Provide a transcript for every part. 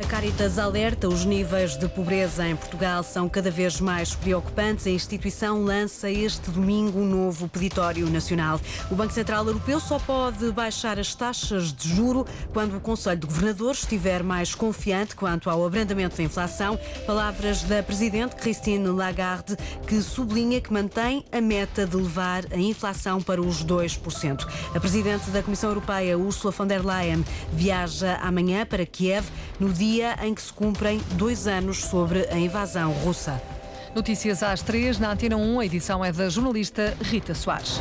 A Caritas alerta os níveis de pobreza em Portugal são cada vez mais preocupantes. A instituição lança este domingo um novo peditório nacional. O Banco Central Europeu só pode baixar as taxas de juro quando o Conselho de Governadores estiver mais confiante quanto ao abrandamento da inflação. Palavras da Presidente Christine Lagarde, que sublinha que mantém a meta de levar a inflação para os 2%. A Presidente da Comissão Europeia, Ursula von der Leyen, viaja amanhã para Kiev no dia dia em que se cumprem dois anos sobre a invasão russa. Notícias às três, na Antena 1, a edição é da jornalista Rita Soares.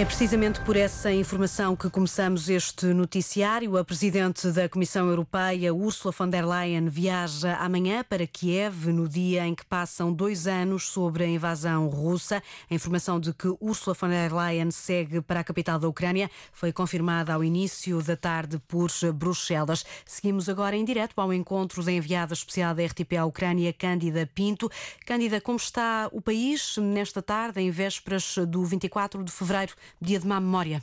É precisamente por essa informação que começamos este noticiário. A Presidente da Comissão Europeia, Ursula von der Leyen, viaja amanhã para Kiev, no dia em que passam dois anos sobre a invasão russa. A informação de que Ursula von der Leyen segue para a capital da Ucrânia foi confirmada ao início da tarde por Bruxelas. Seguimos agora em direto ao encontro da enviada especial da RTP à Ucrânia, Cândida Pinto. Cândida, como está o país nesta tarde, em vésperas do 24 de fevereiro? Dia de má memória.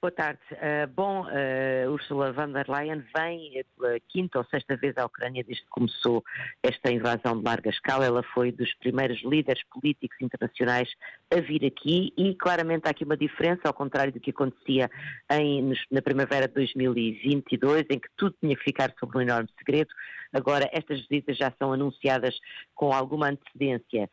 Boa tarde. Uh, bom, uh, Ursula von der Leyen vem pela quinta ou sexta vez à Ucrânia desde que começou esta invasão de larga escala. Ela foi dos primeiros líderes políticos internacionais a vir aqui e claramente há aqui uma diferença, ao contrário do que acontecia em, na primavera de 2022, em que tudo tinha que ficar sob um enorme segredo. Agora, estas visitas já são anunciadas com alguma antecedência eh,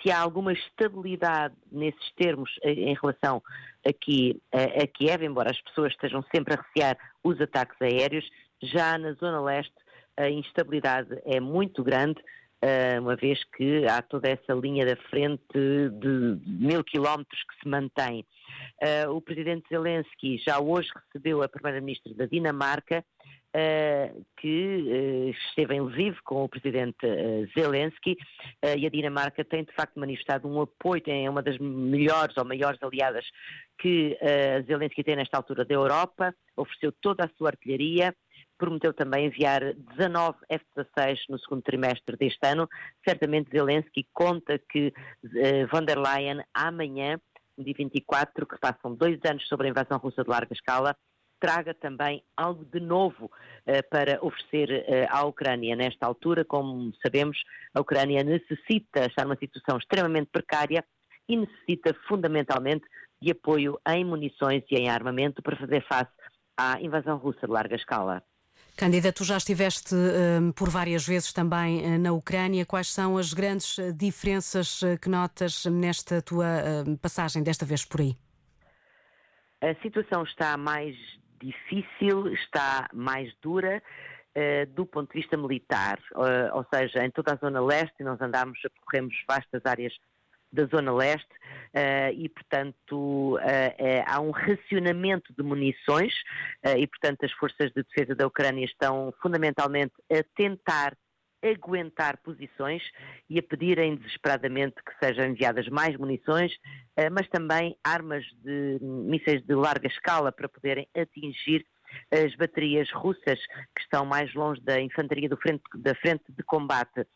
se há alguma estabilidade nesses termos eh, em relação aqui a Kiev, embora as pessoas estejam sempre a recear os ataques aéreos, já na zona leste a instabilidade é muito grande, eh, uma vez que há toda essa linha da frente de mil quilómetros que se mantém. O presidente Zelensky já hoje recebeu a primeira-ministra da Dinamarca, que uh, esteve em Lviv com o presidente uh, Zelensky e a Dinamarca tem de facto manifestado um apoio, é uma das melhores ou maiores aliadas que Zelensky tem nesta altura da Europa, ofereceu toda a sua artilharia, prometeu também enviar 19 F-16 no segundo trimestre deste ano. Certamente Zelensky conta que von der Leyen amanhã, dia 24, que passam dois anos sobre a invasão russa de larga escala, traga também algo de novo uh, para oferecer uh, à Ucrânia. Nesta altura, como sabemos, a Ucrânia necessita estar numa situação extremamente precária e necessita fundamentalmente de apoio em munições e em armamento para fazer face à invasão russa de larga escala. Cândida, tu já estiveste uh, por várias vezes também uh, na Ucrânia. Quais são as grandes diferenças que notas nesta tua passagem, desta vez por aí? A situação está mais difícil, está mais dura uh, do ponto de vista militar, uh, ou seja, em toda a zona leste, nós andamos, percorremos vastas áreas da zona leste uh, e, portanto, há um racionamento de munições e, portanto, as forças de defesa da Ucrânia estão fundamentalmente a tentar aguentar posições e a pedirem desesperadamente que sejam enviadas mais munições, eh, mas também armas de mísseis de larga escala para poderem atingir as baterias russas que estão mais longe da infantaria frente, da frente de combate.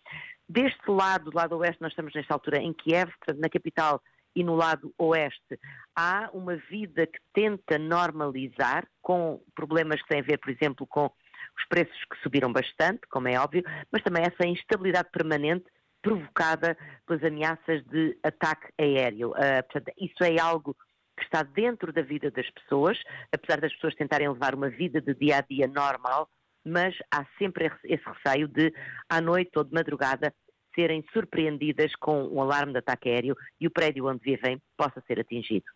Deste lado, do lado oeste, nós estamos nesta altura em Kiev, na capital e no lado oeste, há uma vida que tenta normalizar, com problemas que têm a ver, por exemplo, com os preços que subiram bastante, como é óbvio, mas também essa instabilidade permanente provocada pelas ameaças de ataque aéreo. Uh, portanto, isso é algo que está dentro da vida das pessoas, apesar das pessoas tentarem levar uma vida de dia a dia normal, mas há sempre esse receio de, à noite ou de madrugada, serem surpreendidas com um alarme de ataque aéreo e o prédio onde vivem possa ser atingido.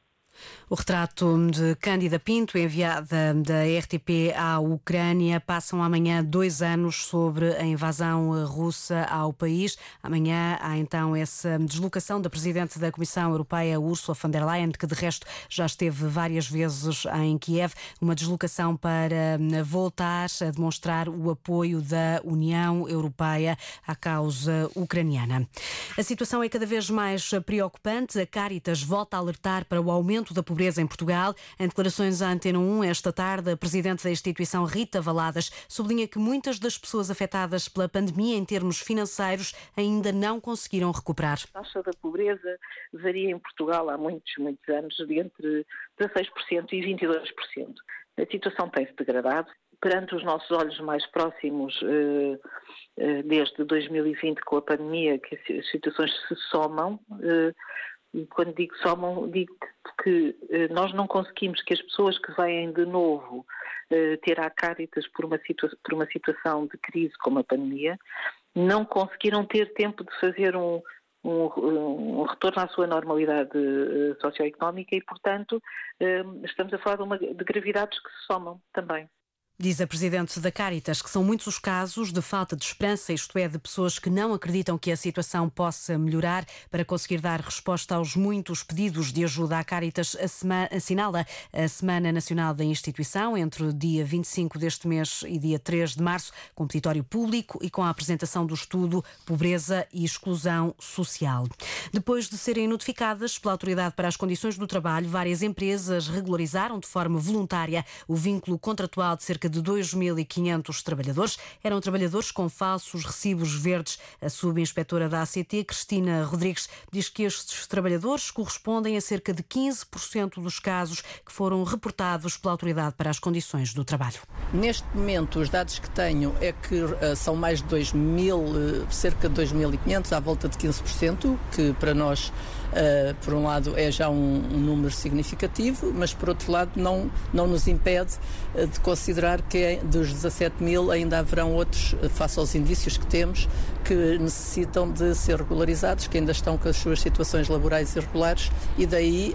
O retrato de Cândida Pinto, enviada da RTP à Ucrânia, passam amanhã dois anos sobre a invasão russa ao país. Amanhã há então essa deslocação da Presidente da Comissão Europeia, Ursula von der Leyen, que de resto já esteve várias vezes em Kiev, uma deslocação para voltar a demonstrar o apoio da União Europeia à causa ucraniana. A situação é cada vez mais preocupante. A Caritas volta a alertar para o aumento aumento da pobreza em Portugal. Em declarações à Antena 1, esta tarde, a presidente da instituição, Rita Valadas, sublinha que muitas das pessoas afetadas pela pandemia em termos financeiros ainda não conseguiram recuperar. A taxa da pobreza varia em Portugal há muitos, muitos anos, de entre 16% e 22%. A situação tem-se degradado. Perante os nossos olhos mais próximos, eh, eh, desde 2020 com a pandemia, que as situações se somam, eh, e quando digo somam, digo que nós não conseguimos que as pessoas que vêm de novo ter a Caritas por uma, por uma situação de crise como a pandemia, não conseguiram ter tempo de fazer um, um, um, retorno à sua normalidade uh, socioeconómica e, portanto, estamos a falar de, uma, de gravidades que se somam também. Diz a Presidente da Caritas que são muitos os casos de falta de esperança, isto é, de pessoas que não acreditam que a situação possa melhorar. Para conseguir dar resposta aos muitos pedidos de ajuda, a Caritas assinala a Semana Nacional da Instituição entre o dia 25 deste mês e dia 3 de março, com petitório público e com a apresentação do estudo Pobreza e Exclusão Social. Depois de serem notificadas pela Autoridade para as Condições do Trabalho, várias empresas regularizaram de forma voluntária o vínculo contratual de cerca cerca de 2.500 trabalhadores. Eram trabalhadores com falsos recibos verdes. A subinspetora da ACT, Cristina Rodrigues, diz que estes trabalhadores correspondem a cerca de 15% dos casos que foram reportados pela Autoridade para as Condições do Trabalho. Neste momento, os dados que tenho é que uh, são mais de 2.000, uh, cerca de 2.500, à volta de 15%, que para nós Uh, por um lado, é já um, um, número significativo, mas por outro lado, não, não nos impede uh, de considerar que dos 17 mil ainda haverão outros, uh, face aos indícios que temos, que necessitam de ser regularizados, que ainda estão com as suas situações laborais irregulares e daí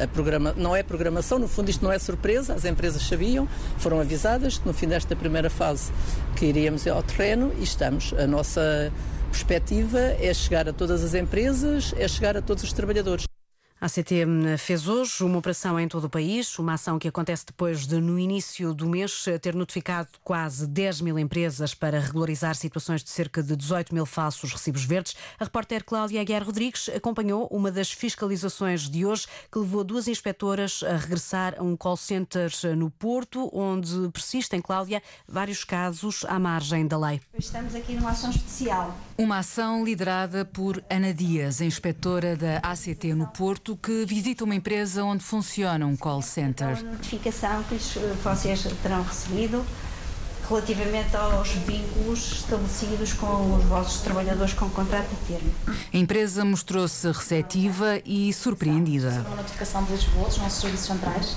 a, a programa, não é programação, no fundo isto não é surpresa, as empresas sabiam, foram avisadas que no fim desta primeira fase que iríamos ao terreno e estamos, a nossa perspectiva é chegar a todas as empresas, é chegar a todos os trabalhadores. A CT fez hoje uma operação em todo o país, uma ação que acontece depois de, no início do mês, ter notificado quase 10 mil empresas para regularizar situações de cerca de 18 mil falsos recibos verdes. A repórter Cláudia Aguiar Rodrigues acompanhou uma das fiscalizações de hoje que levou duas inspectoras a regressar a um call center no Porto, onde persistem, Cláudia, vários casos à margem da lei. Estamos aqui numa ação especial. Uma ação liderada por Ana Dias, inspetora da ACT no Porto que visita uma empresa onde funciona um call center. A notificação que vocês terão recebido relativamente aos vínculos estabelecidos com os vossos trabalhadores com contrato de termo. A empresa mostrou-se receptiva e surpreendida. Uma notificação de Lisboa, dos nossos serviços centrais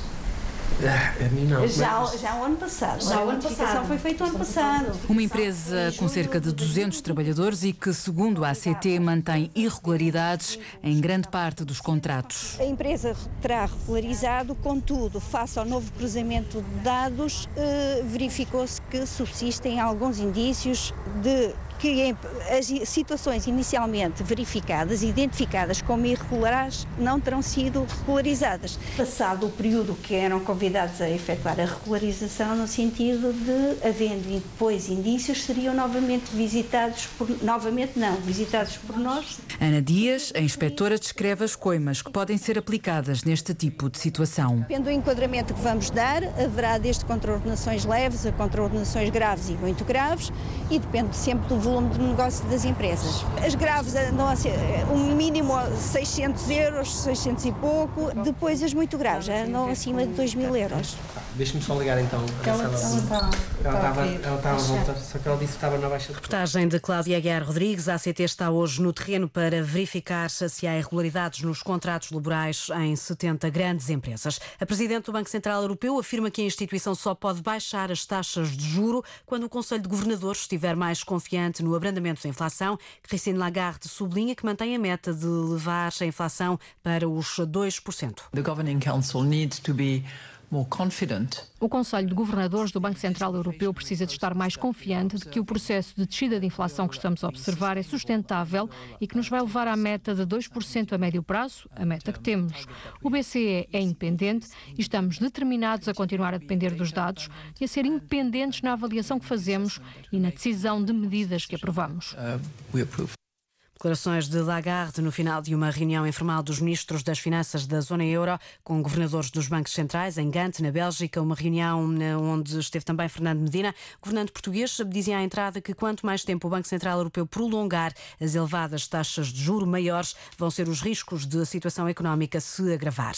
ah, a mim não. Já, já o ano passado. Já o ano passado. foi feito o ano passado. Uma empresa com cerca de 200 trabalhadores e que, segundo a ACT, mantém irregularidades em grande parte dos contratos. A empresa terá regularizado, contudo, face ao novo cruzamento de dados, eh, verificou-se que subsistem alguns indícios de que as situações inicialmente verificadas, identificadas como irregulares, não terão sido regularizadas. Passado o período que eram convidados a efetuar a regularização, no sentido de, havendo depois indícios, seriam novamente visitados por, novamente não, visitados por nós. Ana Dias, a inspetora, descreve as coimas que podem ser aplicadas neste tipo de situação. Depende do enquadramento que vamos dar, haverá desde contraordenações leves a contraordenações graves e muito graves, e depende sempre do volume de negócio das empresas. As graves andam a ser um mínimo 600 euros, 600 e pouco, depois as muito graves andam acima de 2 mil euros. Deixa-me só ligar então. Ela, estava, ela estava a voltar, só que ela disse que estava na baixa. Reportagem de Cláudia Guerra Rodrigues. A ACT está hoje no terreno para verificar se há irregularidades nos contratos laborais em 70 grandes empresas. A Presidente do Banco Central Europeu afirma que a instituição só pode baixar as taxas de juro quando o Conselho de Governadores estiver mais confiante no abrandamento da inflação. Christine Lagarde sublinha que mantém a meta de levar a inflação para os 2%. The Governing Council needs to be o Conselho de Governadores do Banco Central Europeu precisa de estar mais confiante de que o processo de descida de inflação que estamos a observar é sustentável e que nos vai levar à meta de 2% a médio prazo, a meta que temos. O BCE é independente e estamos determinados a continuar a depender dos dados e a ser independentes na avaliação que fazemos e na decisão de medidas que aprovamos. Declarações de Lagarde no final de uma reunião informal dos ministros das Finanças da zona euro com governadores dos bancos centrais em Gante, na Bélgica, uma reunião eh, onde esteve também Fernando Medina. Governante português dizia à entrada que quanto mais tempo o Banco Central Europeu prolongar as elevadas taxas de juro maiores, vão ser os riscos de a situação económica se agravar.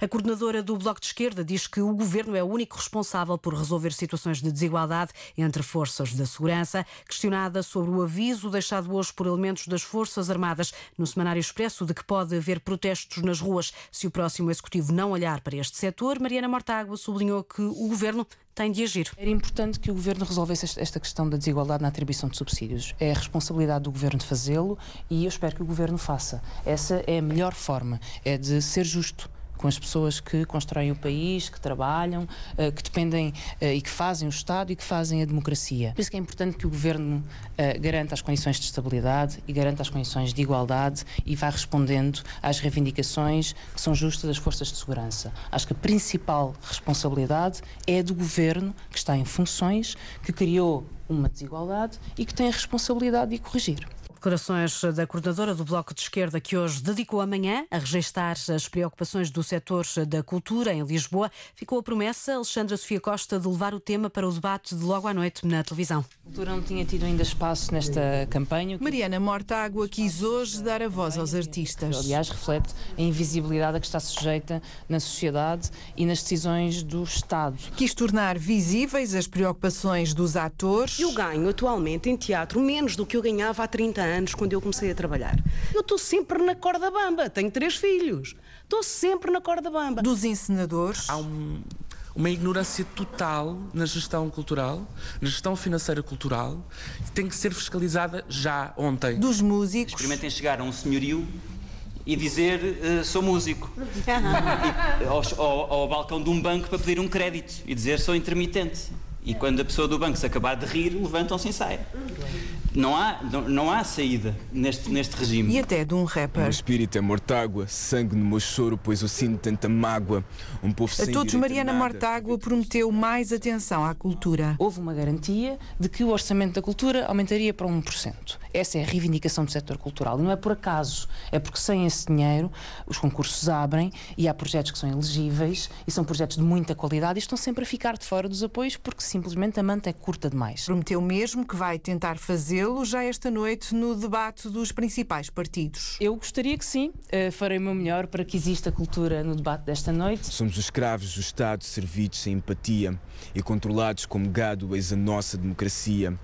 A coordenadora do Bloco de Esquerda diz que o governo é o único responsável por resolver situações de desigualdade entre forças da segurança. Questionada sobre o aviso deixado hoje por elementos das forças Forças Armadas no Semanário Expresso de que pode haver protestos nas ruas se o próximo Executivo não olhar para este setor, Mariana Mortágua sublinhou que o Governo tem de agir. Era importante que o Governo resolvesse esta questão da desigualdade na atribuição de subsídios. É a responsabilidade do Governo de fazê-lo e eu espero que o Governo faça. Essa é a melhor forma, é de ser justo com as pessoas que constroem o país, que trabalham, eh, que dependem eh, e que fazem o Estado e que fazem a democracia. Por isso que é importante que o Governo eh, garanta as condições de estabilidade e garanta as condições de igualdade e vá respondendo às reivindicações que são justas das forças de segurança. Acho que a principal responsabilidade é do Governo que está em funções, que criou uma desigualdade e que tem a responsabilidade de corrigir. Declarações da coordenadora do Bloco de Esquerda, que hoje dedicou amanhã a registar as preocupações do setor da cultura em Lisboa. Ficou a promessa, Alexandra Sofia Costa, de levar o tema para o debate de logo à noite na televisão. A cultura não tinha tido ainda espaço nesta campanha. Mariana Mortágua quis hoje dar a voz aos artistas. Aliás, reflete a invisibilidade a que está sujeita na sociedade e nas decisões do Estado. Quis tornar visíveis as preocupações dos atores. Eu ganho atualmente em teatro menos do que eu ganhava há 30 anos anos, quando eu comecei a trabalhar. Eu estou sempre na corda bamba, tenho três filhos, estou sempre na corda bamba. Dos encenadores. Há um, uma ignorância total na gestão cultural, na gestão financeira cultural, que tem que ser fiscalizada já ontem. Dos músicos. Experimentem chegar a um senhorio e dizer uh, sou músico e, ao, ao, ao balcão de um banco para pedir um crédito e dizer sou intermitente. E quando a pessoa do banco se acabar de rir, levantam-se e saem. Não há, não, não, há saída neste, neste regime. E até de um rapper. O espírito é mortágua, sangue no meu choro, pois eu sinto tanta mágoa. Um povo a sem todos, Mariana a Mortágua prometeu mais atenção à cultura. Houve uma garantia de que o orçamento da cultura aumentaria para 1%. Essa é a reivindicação do setor cultural. E não é por acaso, é porque sem esse dinheiro os concursos abrem e há projetos que são elegíveis e são projetos de muita qualidade e estão sempre a ficar de fora dos apoios porque simplesmente a manta é curta demais. Prometeu mesmo que vai tentar fazê-lo já esta noite no debate dos principais partidos. Eu gostaria que sim, uh, farei o meu melhor para que exista cultura no debate desta noite. Somos os escravos do Estado, servidos sem empatia e controlados como gado, eis a nossa democracia.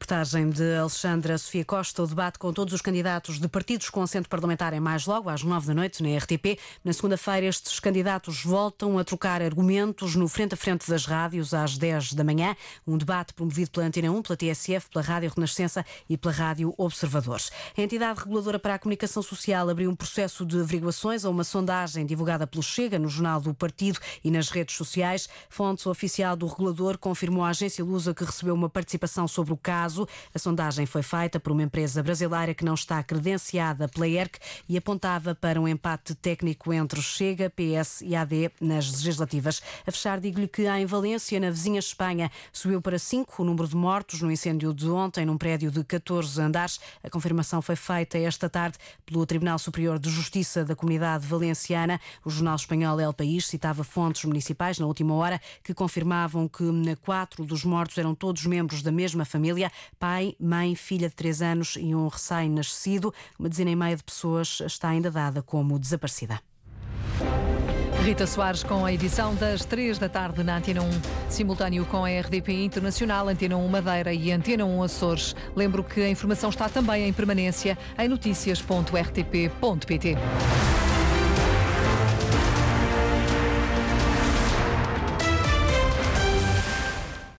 Reportagem de Alexandra Sofia Costa. O debate com todos os candidatos de partidos com assento parlamentar é mais logo, às nove da noite, na RTP. Na segunda-feira, estes candidatos voltam a trocar argumentos no frente a frente das rádios, às dez da manhã. Um debate promovido pela Antena 1, pela TSF, pela Rádio Renascença e pela Rádio Observadores. A entidade reguladora para a comunicação social abriu um processo de averiguações a uma sondagem divulgada pelo Chega no Jornal do Partido e nas redes sociais. Fonte oficial do regulador confirmou à agência Lusa que recebeu uma participação sobre o caso caso. A sondagem foi feita por uma empresa brasileira que não está credenciada pela ERC e apontava para um empate técnico entre Chega, PS e AD nas legislativas. A fechar, digo-lhe que em Valência, na vizinha Espanha, subiu para 5 o número de mortos no incêndio de ontem num prédio de 14 andares. A confirmação foi feita esta tarde pelo Tribunal Superior de Justiça da Comunidade Valenciana. O jornal espanhol El País citava fontes municipais na última hora que confirmavam que quatro dos mortos eram todos membros da mesma família pai, mãe, filha de 3 anos e um recém-nascido. Uma dezena e meia de pessoas está ainda dada como desaparecida. Rita Soares com a edição das 3 da tarde na Antena 1, simultâneo com a RDP Internacional, Antena 1 Madeira e Antena 1 Açores. Lembro que a informação está também em permanência em notícias.rtp.pt.